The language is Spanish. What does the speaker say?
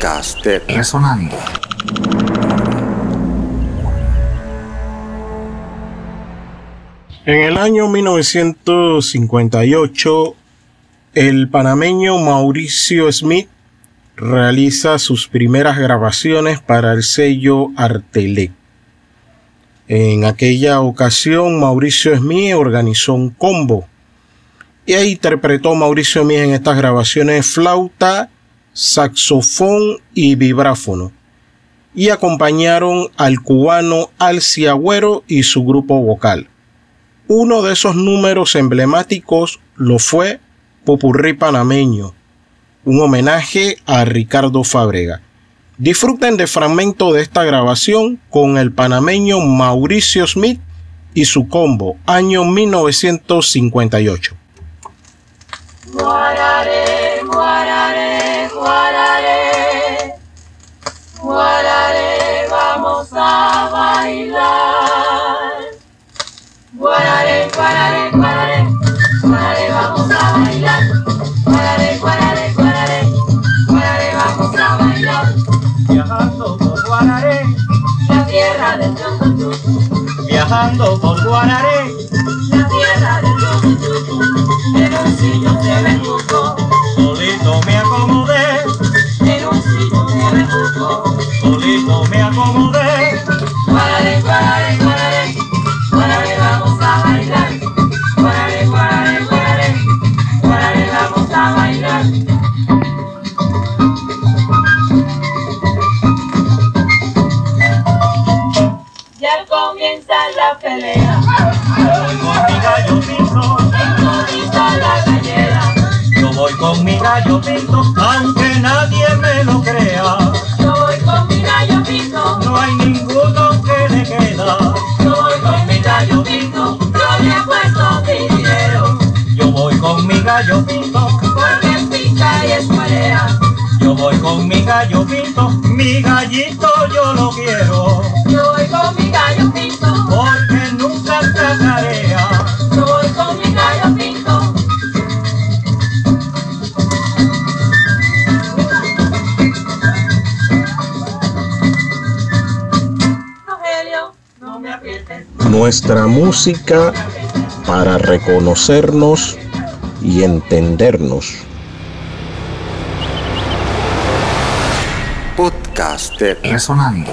Podcast de Resonando. En el año 1958, el panameño Mauricio Smith realiza sus primeras grabaciones para el sello Artelec. En aquella ocasión, Mauricio Smith organizó un combo y interpretó Mauricio Smith en estas grabaciones flauta, saxofón y vibráfono. Y acompañaron al cubano Alci Agüero y su grupo vocal. Uno de esos números emblemáticos lo fue Popurrí Panameño, un homenaje a Ricardo Fábrega. Disfruten de fragmento de esta grabación con el panameño Mauricio Smith y su combo, año 1958. Guararé, bailar. Guararé, guararé, guararé, guararé, vamos a bailar. Guararé, guararé, guararé, guararé, vamos a bailar. Viajando por Guararé, La tierra del Tucutucu, viajando por Guararé, comienza la pelea, Voy con mi gallo pinto, comienza la gallera. yo voy con mi gallo pinto, aunque nadie me lo crea. Yo voy con mi gallo pinto, No hay ninguno que le queda. yo voy con mi gallo pinto. Yo le puesto mi dinero, Yo voy con mi gallo pinto, porque pica y escualea. yo voy con mi gallo pinto, mi gallito yo lo quiero, Yo voy con mi gallo pinto. porque nunca cacarea. Yo voy con mi gallo pinto. Rogelio, no me aprietes. Nuestra música para reconocernos y entendernos. Podcast de Resonando.